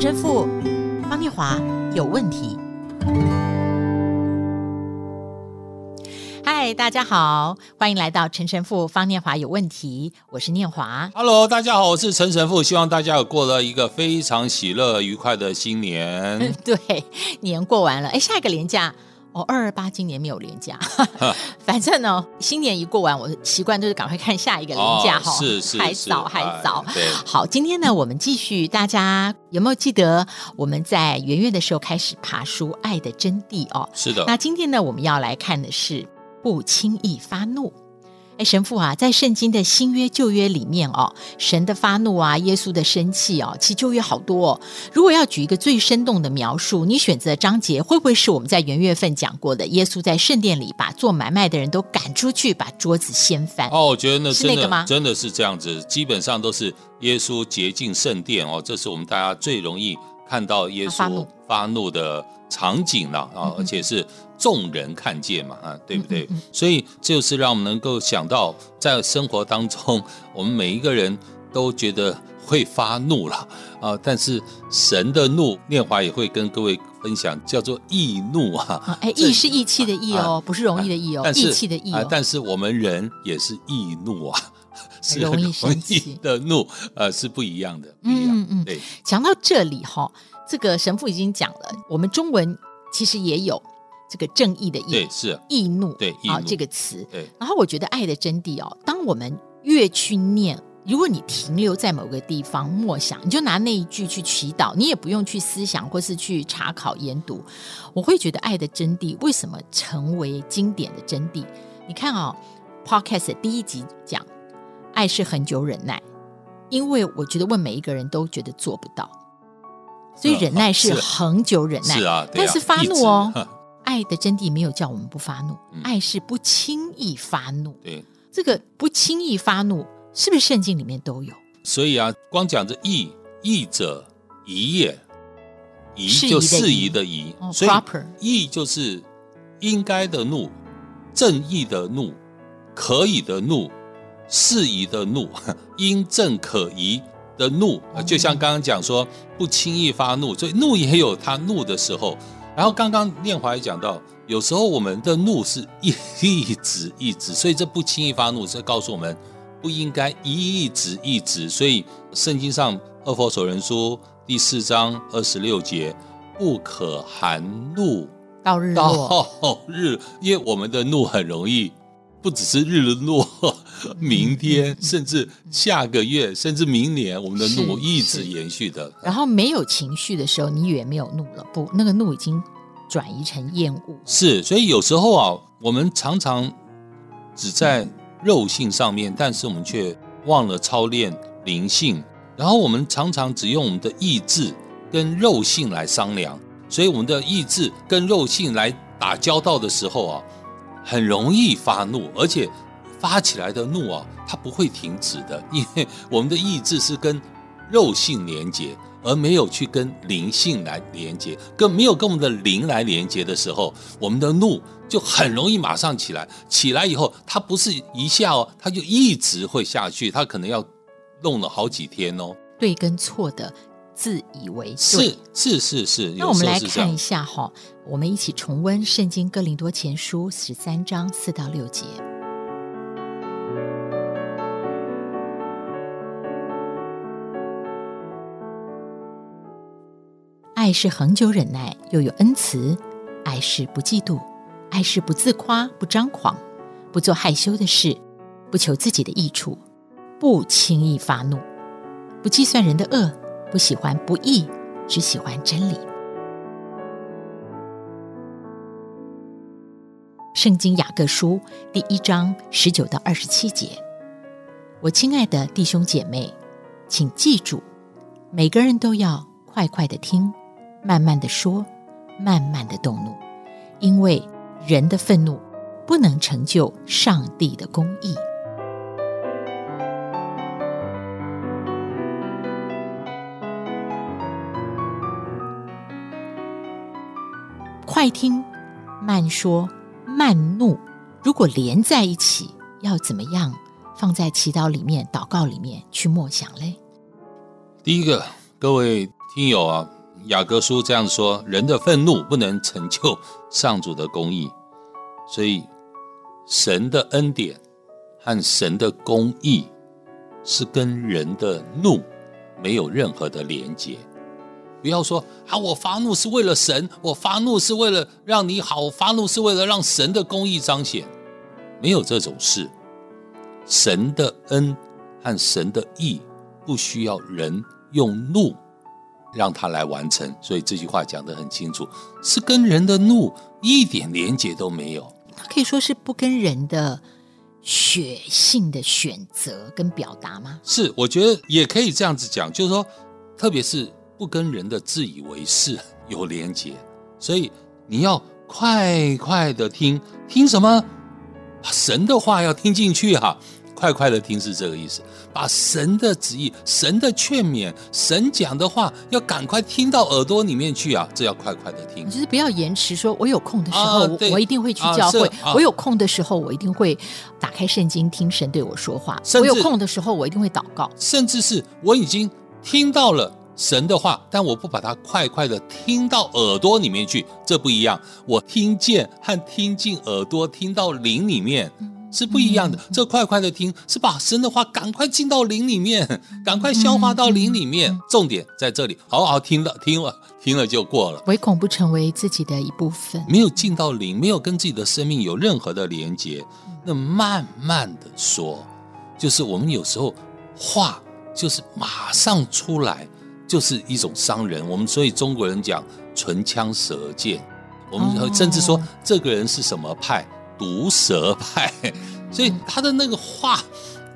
陈神父方念华有问题。嗨，大家好，欢迎来到陈神父方念华有问题，我是念华。Hello，大家好，我是陈神父，希望大家有过了一个非常喜乐愉快的新年。对，年过完了，哎，下一个年假。哦，二二八今年没有连假，反正呢，新年一过完，我习惯就是赶快看下一个连假哈、哦，是是，还早还早。对，好，今天呢，我们继续，大家有没有记得我们在元月的时候开始爬书《爱的真谛》哦？是的。那今天呢，我们要来看的是不轻易发怒。哎，神父啊，在圣经的新约旧约里面哦，神的发怒啊，耶稣的生气哦，其实旧约好多哦。如果要举一个最生动的描述，你选择的章节会不会是我们在元月份讲过的？耶稣在圣殿里把做买卖的人都赶出去，把桌子掀翻。哦，我觉得那是那个吗？真的是这样子，基本上都是耶稣洁净圣殿哦，这是我们大家最容易看到耶稣发怒的场景了啊，而且是。众人看见嘛，啊，对不对？所以就是让我们能够想到，在生活当中，我们每一个人都觉得会发怒了 啊。但是神的怒，念华也会跟各位分享，叫做易怒啊。哎，易是义气的义哦，不是容易的易哦，义气的义哦。但是我们人也是易怒啊，是 容易生气的怒，呃，是不一样的。嗯嗯嗯。对，讲到这里哈，这个神父已经讲了，我们中文其实也有。这个正义的义，对，是易怒，对啊，这个词。对，然后我觉得爱的真谛哦，当我们越去念，如果你停留在某个地方默想，你就拿那一句去祈祷，你也不用去思想或是去查考研读，我会觉得爱的真谛为什么成为经典的真谛？你看啊、哦，Podcast 第一集讲爱是恒久忍耐，因为我觉得问每一个人都觉得做不到，所以忍耐是恒久忍耐，是啊，但是发怒哦。爱的真谛没有叫我们不发怒，嗯、爱是不轻易发怒。对，这个不轻易发怒，是不是圣经里面都有？所以啊，光讲着义，义者宜也，宜就适宜的宜，哦、所以义就是应该的怒，正义的怒，可以的怒，适宜的怒，应正可宜的怒。哦、就像刚刚讲说，不轻易发怒，所以怒也有他怒的时候。然后刚刚念华也讲到，有时候我们的怒是一一直一直，所以这不轻易发怒，这告诉我们不应该一直一直。所以圣经上《二佛所人书》第四章二十六节，不可含怒到日落。到 日，因为我们的怒很容易不只是日落，明天甚至下个月，甚至明年，我们的怒一直延续的。然后没有情绪的时候，你以为没有怒了，不，那个怒已经转移成厌恶。是，所以有时候啊，我们常常只在肉性上面，但是我们却忘了操练灵性。然后我们常常只用我们的意志跟肉性来商量，所以我们的意志跟肉性来打交道的时候啊，很容易发怒，而且。发起来的怒啊，它不会停止的，因为我们的意志是跟肉性连接，而没有去跟灵性来连接，跟没有跟我们的灵来连接的时候，我们的怒就很容易马上起来。起来以后，它不是一下哦，它就一直会下去，它可能要弄了好几天哦。对跟错的自以为是是是是。那我们来看一下哈，我们一起重温圣经哥林多前书十三章四到六节。爱是恒久忍耐，又有恩慈；爱是不嫉妒，爱是不自夸，不张狂，不做害羞的事，不求自己的益处，不轻易发怒，不计算人的恶，不喜欢不义，只喜欢真理。圣经雅各书第一章十九到二十七节，我亲爱的弟兄姐妹，请记住，每个人都要快快的听。慢慢的说，慢慢的动怒，因为人的愤怒不能成就上帝的公义。快听，慢说，慢怒，如果连在一起，要怎么样放在祈祷里面、祷告里面去默想嘞？第一个，各位听友啊，雅各书这样说：人的愤怒不能成就上主的公义，所以神的恩典和神的公义是跟人的怒没有任何的连接。不要说啊，我发怒是为了神，我发怒是为了让你好，我发怒是为了让神的公义彰显，没有这种事。神的恩和神的义不需要人用怒让他来完成，所以这句话讲得很清楚，是跟人的怒一点连接都没有。它可以说是不跟人的血性的选择跟表达吗？是，我觉得也可以这样子讲，就是说，特别是。不跟人的自以为是有连结，所以你要快快的听，听什么？把神的话要听进去哈、啊，快快的听是这个意思。把神的旨意、神的劝勉、神讲的话，要赶快听到耳朵里面去啊！这要快快的听，就是不要延迟。说我有空的时候，啊、我一定会去教会；啊、我有空的时候，我一定会打开圣经听神对我说话；我有空的时候，我一定会祷告。甚至是我已经听到了。神的话，但我不把它快快的听到耳朵里面去，这不一样。我听见和听进耳朵，听到灵里面是不一样的。这快快的听，是把神的话赶快进到灵里面，赶快消化到灵里面。重点在这里，好好听了，听了，听了就过了。唯恐不成为自己的一部分，没有进到灵，没有跟自己的生命有任何的连接，那慢慢的说，就是我们有时候话就是马上出来。就是一种伤人，我们所以中国人讲唇枪舌剑，我们甚至说这个人是什么派，毒舌派，所以他的那个话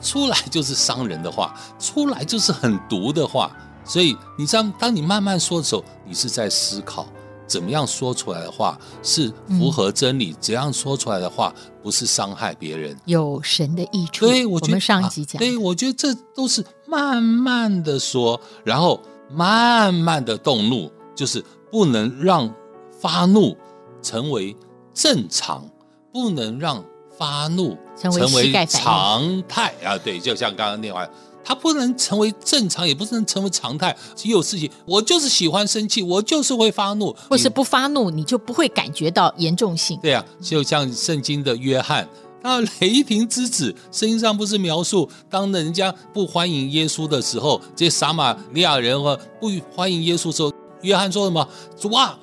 出来就是伤人的话，出来就是很毒的话。所以你知道，当你慢慢说的时候，你是在思考怎么样说出来的话是符合真理，怎样说出来的话不是伤害别人，有神的益处。对，我觉得上一集讲，对，我觉得这都是慢慢的说，然后。慢慢的动怒，就是不能让发怒成为正常，不能让发怒成为常态啊！对，就像刚刚那话，它不能成为正常，也不能成为常态。只有事情，我就是喜欢生气，我就是会发怒，或是不发怒，你就不会感觉到严重性。对啊，就像圣经的约翰。那雷霆之子，圣经上不是描述当人家不欢迎耶稣的时候，这些撒玛利亚人和不欢迎耶稣的时候，约翰说什么？主啊，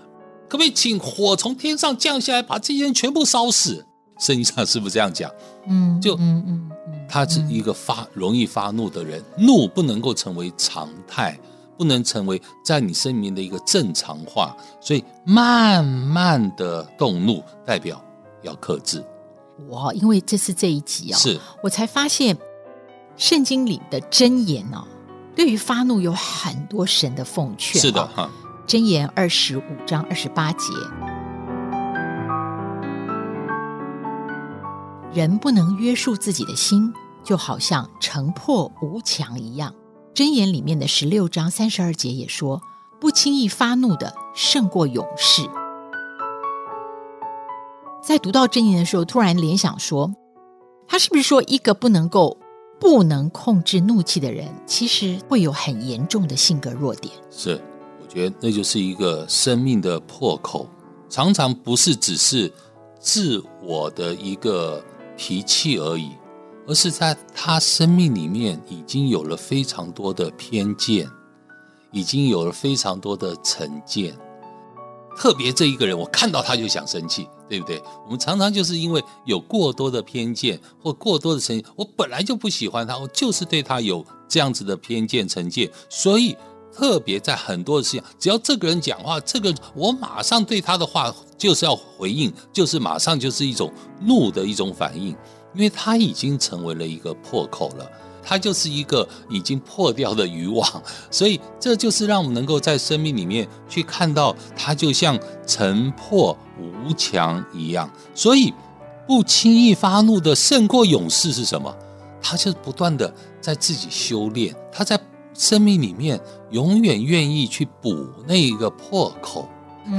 可不可以请火从天上降下来，把这些人全部烧死？圣经上是不是这样讲？嗯，就嗯嗯嗯，他是一个发容易发怒的人，怒不能够成为常态，不能成为在你生命的一个正常化，所以慢慢的动怒，代表要克制。哇，因为这是这一集啊、哦，是我才发现圣经里的箴言哦，对于发怒有很多神的奉劝、哦。是的哈，箴言二十五章二十八节，人不能约束自己的心，就好像城破无墙一样。箴言里面的十六章三十二节也说，不轻易发怒的胜过勇士。在读到箴言的时候，突然联想说，他是不是说一个不能够不能控制怒气的人，其实会有很严重的性格弱点？是，我觉得那就是一个生命的破口，常常不是只是自我的一个脾气而已，而是在他生命里面已经有了非常多的偏见，已经有了非常多的成见。特别这一个人，我看到他就想生气。对不对？我们常常就是因为有过多的偏见或过多的成见，我本来就不喜欢他，我就是对他有这样子的偏见成见，所以特别在很多的事情，只要这个人讲话，这个我马上对他的话就是要回应，就是马上就是一种怒的一种反应，因为他已经成为了一个破口了。它就是一个已经破掉的渔网，所以这就是让我们能够在生命里面去看到，它就像城破无墙一样。所以不轻易发怒的胜过勇士是什么？他就不断的在自己修炼，他在生命里面永远愿意去补那一个破口，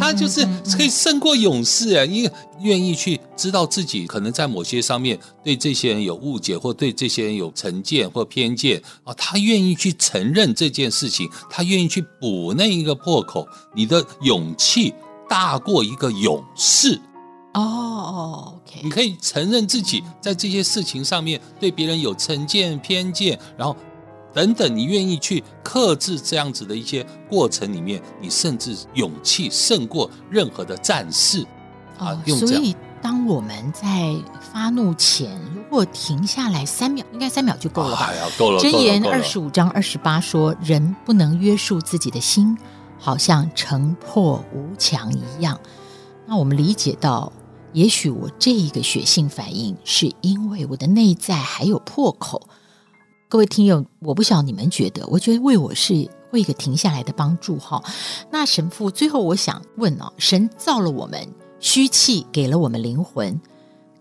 他就是可以胜过勇士哎，因为愿意去知道自己可能在某些上面对这些人有误解，或对这些人有成见或偏见啊，他愿意去承认这件事情，他愿意去补那一个破口。你的勇气大过一个勇士哦，OK，你可以承认自己在这些事情上面对别人有成见偏见，然后。等等，你愿意去克制这样子的一些过程里面，你甚至勇气胜过任何的战士啊！哦，所以，当我们在发怒前，如果停下来三秒，应该三秒就够了吧？哎呀，够了。箴言二十五章二十八说：“人不能约束自己的心，好像城破无墙一样。”那我们理解到，也许我这一个血性反应，是因为我的内在还有破口。各位听友，我不晓得你们觉得，我觉得为我是会一个停下来的帮助哈。那神父最后我想问哦，神造了我们虚气，给了我们灵魂，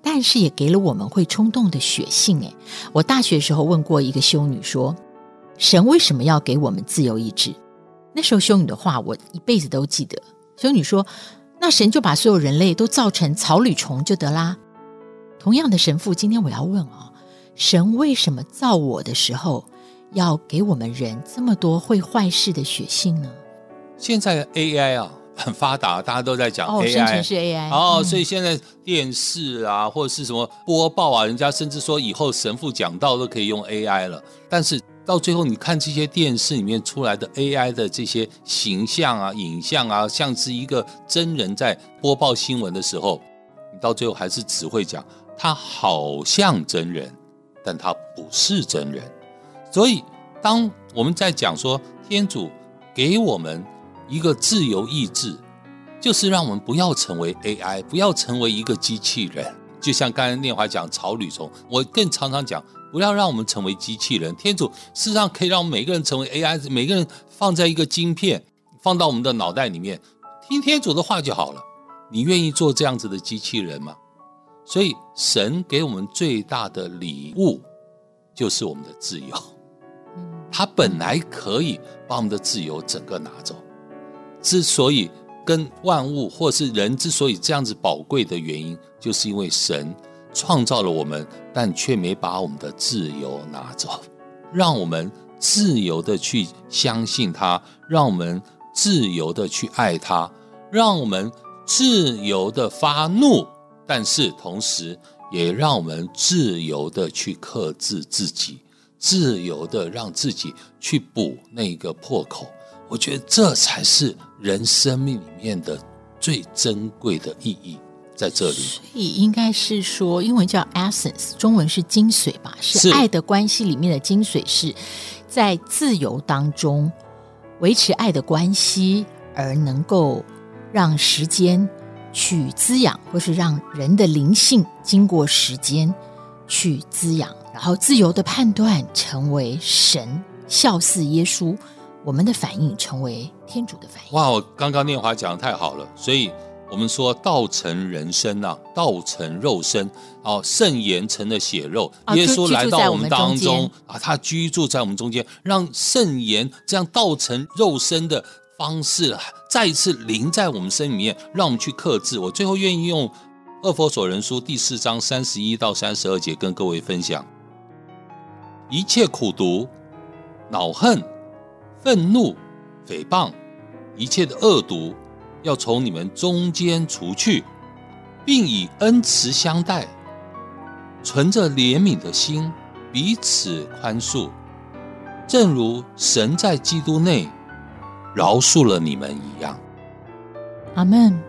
但是也给了我们会冲动的血性。诶，我大学时候问过一个修女说，神为什么要给我们自由意志？那时候修女的话我一辈子都记得。修女说，那神就把所有人类都造成草履虫就得啦。同样的神父，今天我要问哦。神为什么造我的时候要给我们人这么多会坏事的血性呢？现在 AI 啊很发达，大家都在讲 AI，哦，生成是 AI 哦，所以现在电视啊或者是什么播报啊，人家甚至说以后神父讲道都可以用 AI 了。但是到最后，你看这些电视里面出来的 AI 的这些形象啊、影像啊，像是一个真人在播报新闻的时候，你到最后还是只会讲他好像真人。但他不是真人，所以当我们在讲说天主给我们一个自由意志，就是让我们不要成为 AI，不要成为一个机器人。就像刚才念华讲草履虫，我更常常讲，不要让我们成为机器人。天主事实上可以让我们每个人成为 AI，每个人放在一个晶片，放到我们的脑袋里面，听天主的话就好了。你愿意做这样子的机器人吗？所以，神给我们最大的礼物，就是我们的自由。他本来可以把我们的自由整个拿走。之所以跟万物或是人之所以这样子宝贵的原因，就是因为神创造了我们，但却没把我们的自由拿走，让我们自由的去相信他，让我们自由的去爱他，让我们自由的发怒。但是同时，也让我们自由的去克制自己，自由的让自己去补那个破口。我觉得这才是人生命里面的最珍贵的意义，在这里。所以应该是说，英文叫 essence，中文是精髓吧？是爱的关系里面的精髓，是在自由当中维持爱的关系，而能够让时间。去滋养，或是让人的灵性经过时间去滋养，然后自由的判断成为神效似耶稣，我们的反应成为天主的反应。哇，我刚刚念华讲的太好了，所以我们说道成人身啊，道成肉身哦，圣言成了血肉，耶稣来到我们当中啊，他居住在我们中间，让圣言这样道成肉身的。方式再一次临在我们身里面，让我们去克制。我最后愿意用《二佛所人书》第四章三十一到三十二节跟各位分享：一切苦毒、恼恨、愤怒、诽谤，一切的恶毒，要从你们中间除去，并以恩慈相待，存着怜悯的心，彼此宽恕，正如神在基督内。饶恕了你们一样，阿门。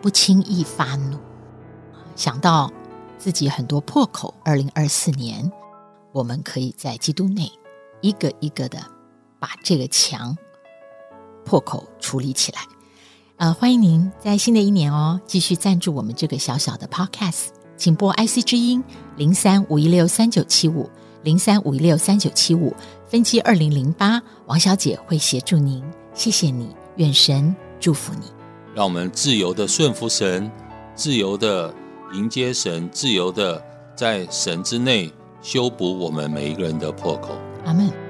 不轻易发怒，想到自己很多破口。二零二四年，我们可以在基督内一个一个的把这个墙破口处理起来。呃，欢迎您在新的一年哦，继续赞助我们这个小小的 Podcast，请拨 IC 之音零三五一六三九七五零三五一六三九七五。分期二零零八，王小姐会协助您。谢谢你，愿神祝福你。让我们自由的顺服神，自由的迎接神，自由的在神之内修补我们每一个人的破口。阿门。